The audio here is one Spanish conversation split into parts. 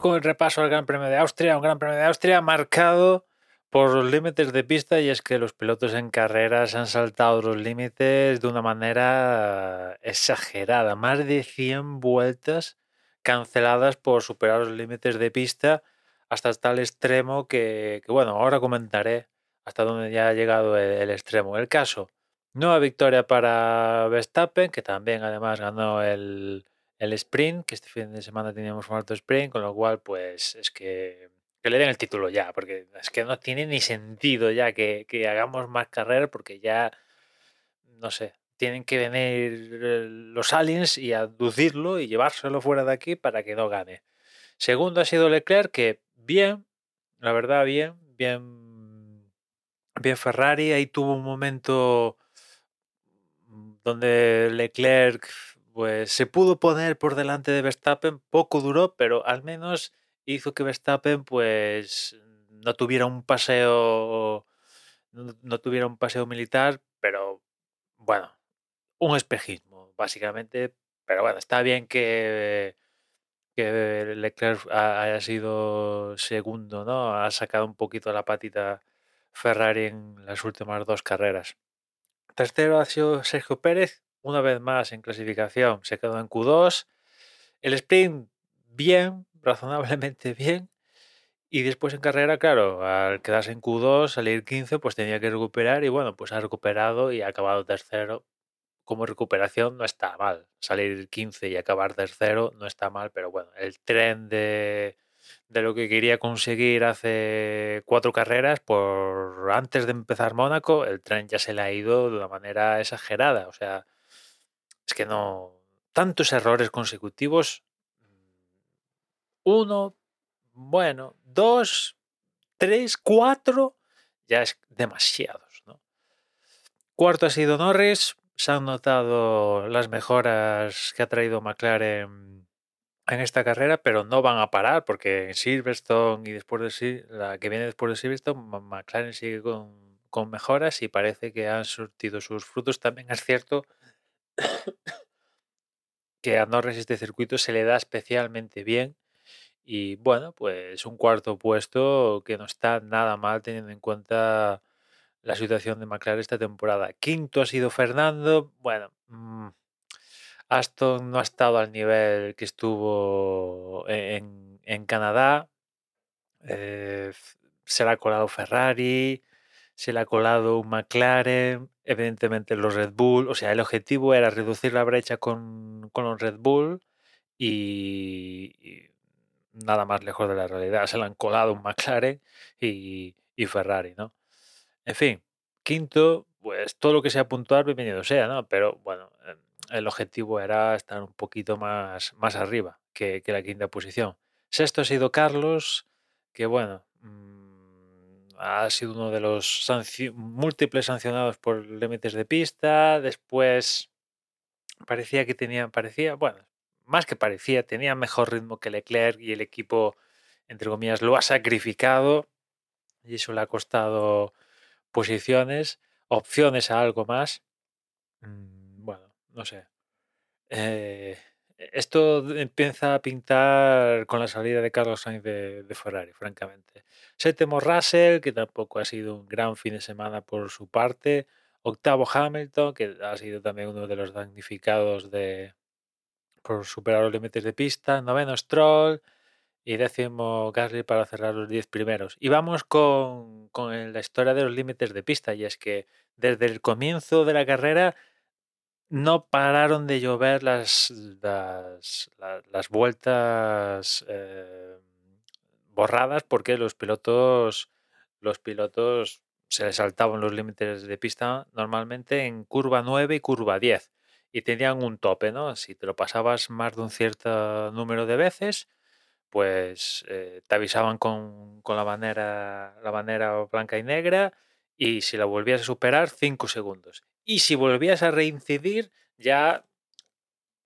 con el repaso al Gran Premio de Austria, un Gran Premio de Austria marcado por los límites de pista y es que los pilotos en carreras han saltado los límites de una manera exagerada, más de 100 vueltas canceladas por superar los límites de pista hasta tal extremo que, bueno, ahora comentaré hasta dónde ya ha llegado el, extremo. El caso, nueva victoria para Verstappen, que también además ganó el, el sprint, que este fin de semana teníamos un alto sprint, con lo cual pues es que que le den el título ya, porque es que no tiene ni sentido ya que, hagamos más carreras, porque ya, no sé, tienen que venir eh, los aliens y aducirlo y llevárselo fuera de aquí para que no gane. Segundo ha sido Leclerc, que bien, la verdad, bien, bien, bien Ferrari. Ahí tuvo un momento donde Leclerc pues se pudo poner por delante de Verstappen, poco duró, pero al menos hizo que Verstappen pues no tuviera un paseo no, tuviera un paseo militar, pero bueno, un espejismo, básicamente. Pero bueno, está bien que, que Leclerc haya sido segundo, ¿no? Ha sacado un poquito la patita Ferrari en las últimas dos carreras. Tercero ha sido Sergio Pérez, una vez más en clasificación, se quedó en Q2. El sprint, bien, razonablemente bien. Y después en carrera, claro, al quedarse en Q2, salir 15, pues tenía que recuperar y bueno, pues ha recuperado y ha acabado tercero. Como recuperación no está mal. Salir 15 y acabar tercero no está mal, pero bueno, el tren de, de lo que quería conseguir hace cuatro carreras, por antes de empezar Mónaco, el tren ya se le ha ido de una manera exagerada. O sea, es que no. Tantos errores consecutivos uno, bueno, dos, tres, cuatro, ya es demasiados. ¿no? Cuarto ha sido Norris. Se han notado las mejoras que ha traído McLaren en esta carrera, pero no van a parar porque en Silverstone y después de la que viene después de Silverstone, McLaren sigue con, con mejoras y parece que han surtido sus frutos. También es cierto que a Norris este circuito se le da especialmente bien y bueno, pues un cuarto puesto que no está nada mal teniendo en cuenta la situación de McLaren esta temporada. Quinto ha sido Fernando. Bueno, mm, Aston no ha estado al nivel que estuvo en, Canadá. Eh, se le ha colado Ferrari, se le ha colado un McLaren, evidentemente los Red Bull. O sea, el objetivo era reducir la brecha con, con los Red Bull y nada más lejos de la realidad. Se le han colado un McLaren y, Ferrari, ¿no? En fin, quinto, pues todo lo que sea puntual, bienvenido sea, ¿no? Pero bueno, em, el objetivo era estar un poquito más, más arriba que, la quinta posición. Sexto ha sido Carlos, que bueno, mm, ha sido uno de los múltiples sancionados por límites de pista. Después parecía que tenía, parecía, bueno, más que parecía, tenía mejor ritmo que Leclerc y el equipo, entre comillas, lo ha sacrificado y eso le ha costado posiciones, opciones a algo más. Mm, bueno, no sé. Eh, esto empieza a pintar con la salida de Carlos Sainz de, Ferrari, francamente. Séptimo Russell, que tampoco ha sido un gran fin de semana por su parte. Octavo Hamilton, que ha sido también uno de los damnificados de, por superar los límites de pista, noveno Stroll y décimo Gasly para cerrar los 10 primeros. Y vamos con, la historia de los límites de pista, y es que desde el comienzo de la carrera no pararon de llover las, las, vueltas eh, borradas porque los pilotos, los pilotos se les saltaban los límites de pista normalmente en curva 9 y curva 10 y tenían un tope, ¿no? Si te lo pasabas más de un cierto número de veces, pues eh, te avisaban con, la bandera la bandera blanca y negra y si la volvías a superar, 5 segundos. Y si volvías a reincidir, ya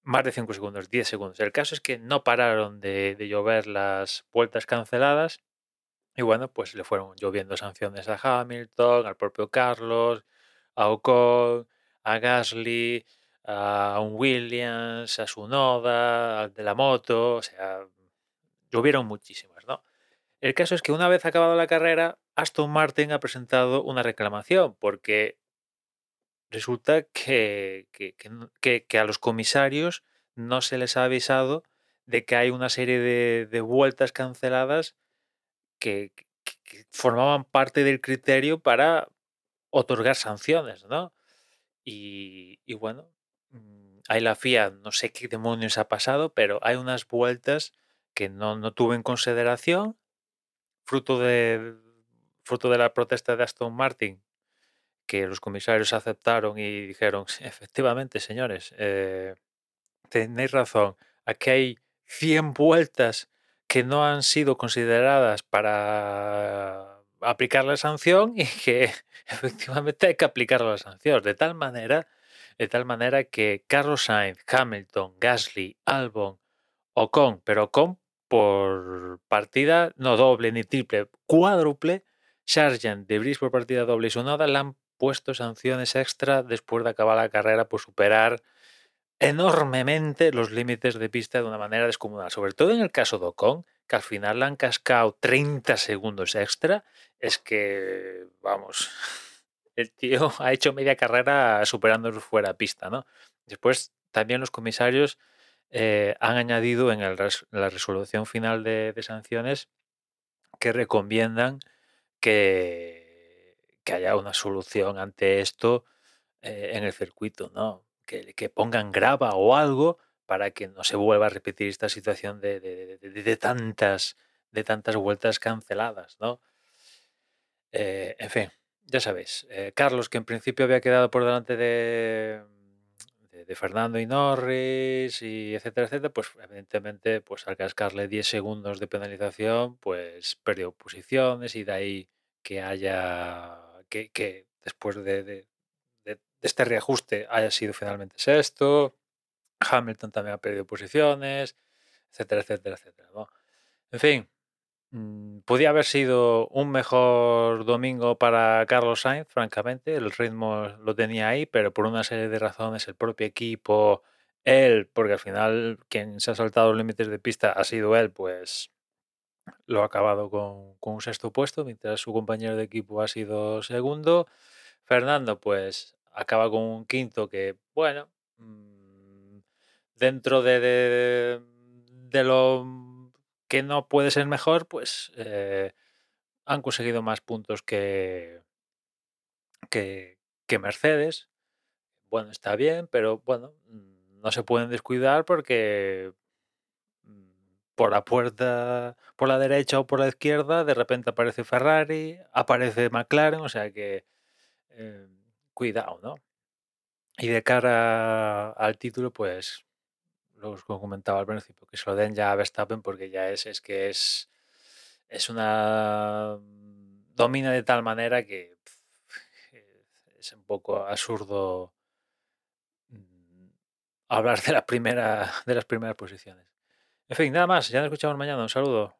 más de 5 segundos, 10 segundos. El caso es que no pararon de, llover las vueltas canceladas y bueno, pues le fueron lloviendo sanciones a Hamilton, al propio Carlos, a Ocon, a Gasly, a un Williams, a su Noda, al de la moto, o sea, hubieron muchísimas, ¿no? El caso es que una vez acabado la carrera, Aston Martin ha presentado una reclamación porque resulta que, que, a los comisarios no se les ha avisado de que hay una serie de, vueltas canceladas que, formaban parte del criterio para otorgar sanciones, ¿no? Y, y bueno, mm, ahí la FIA, no sé qué demonios ha pasado, pero hay unas vueltas que no, no tuve en consideración, fruto de, fruto de la protesta de Aston Martin, que los comisarios aceptaron y dijeron, efectivamente, señores, eh, tenéis razón, aquí hay 100 vueltas que no han sido consideradas para aplicar la sanción y que efectivamente hay que aplicar la sanción. De tal manera, de tal manera que Carlos Sainz, Hamilton, Gasly, Albon, Ocon, pero Ocon por partida no doble ni triple, cuádruple, Sargent, Debris por partida doble y sonada le han puesto sanciones extra después de acabar la carrera por superar enormemente los límites de pista de una manera descomunal. Sobre todo en el caso de Ocon, que al final le han cascado 30 segundos extra, es que, vamos, el tío ha hecho media carrera superando fuera de pista, ¿no? Después también los comisarios eh, han añadido en, la resolución final de, sanciones que recomiendan que, que, haya una solución ante esto eh, en el circuito, ¿no? que, pongan grava o algo para que no se vuelva a repetir esta situación de, tantas, de tantas vueltas canceladas, ¿no? Eh, en fin, ya sabéis, eh, Carlos, que en principio había quedado por delante de, de, Fernando y Norris, y etcétera, etcétera, pues evidentemente, pues al cascarle 10 segundos de penalización, pues perdió posiciones y de ahí que haya, que, después de, este reajuste haya sido finalmente sexto. Hamilton también ha perdido posiciones, etcétera, etcétera, etcétera. En fin, mm, podía haber sido un mejor domingo para Carlos Sainz, francamente. El ritmo lo tenía ahí, pero por una serie de razones, el propio equipo, él, porque al final quien se ha saltado los límites de pista ha sido él, pues lo ha acabado con, con un sexto puesto, mientras su compañero de equipo ha sido segundo. Fernando, pues acaba con un quinto que, bueno, mm, dentro de, de, lo que no puede ser mejor, pues eh, han conseguido más puntos que, que, Mercedes. Bueno, está bien, pero bueno, no se pueden descuidar porque por la puerta, por la derecha o por la izquierda, de repente aparece Ferrari, aparece McLaren, o sea que eh, cuidado, ¿no? Y de cara al título, pues lo que comentaba al principio, que se lo den ya a Verstappen porque ya es, es que es, es una... domina de tal manera que es un poco absurdo mm, hablar de la primera de las primeras posiciones. En fin, nada más, ya nos escuchamos mañana, un saludo.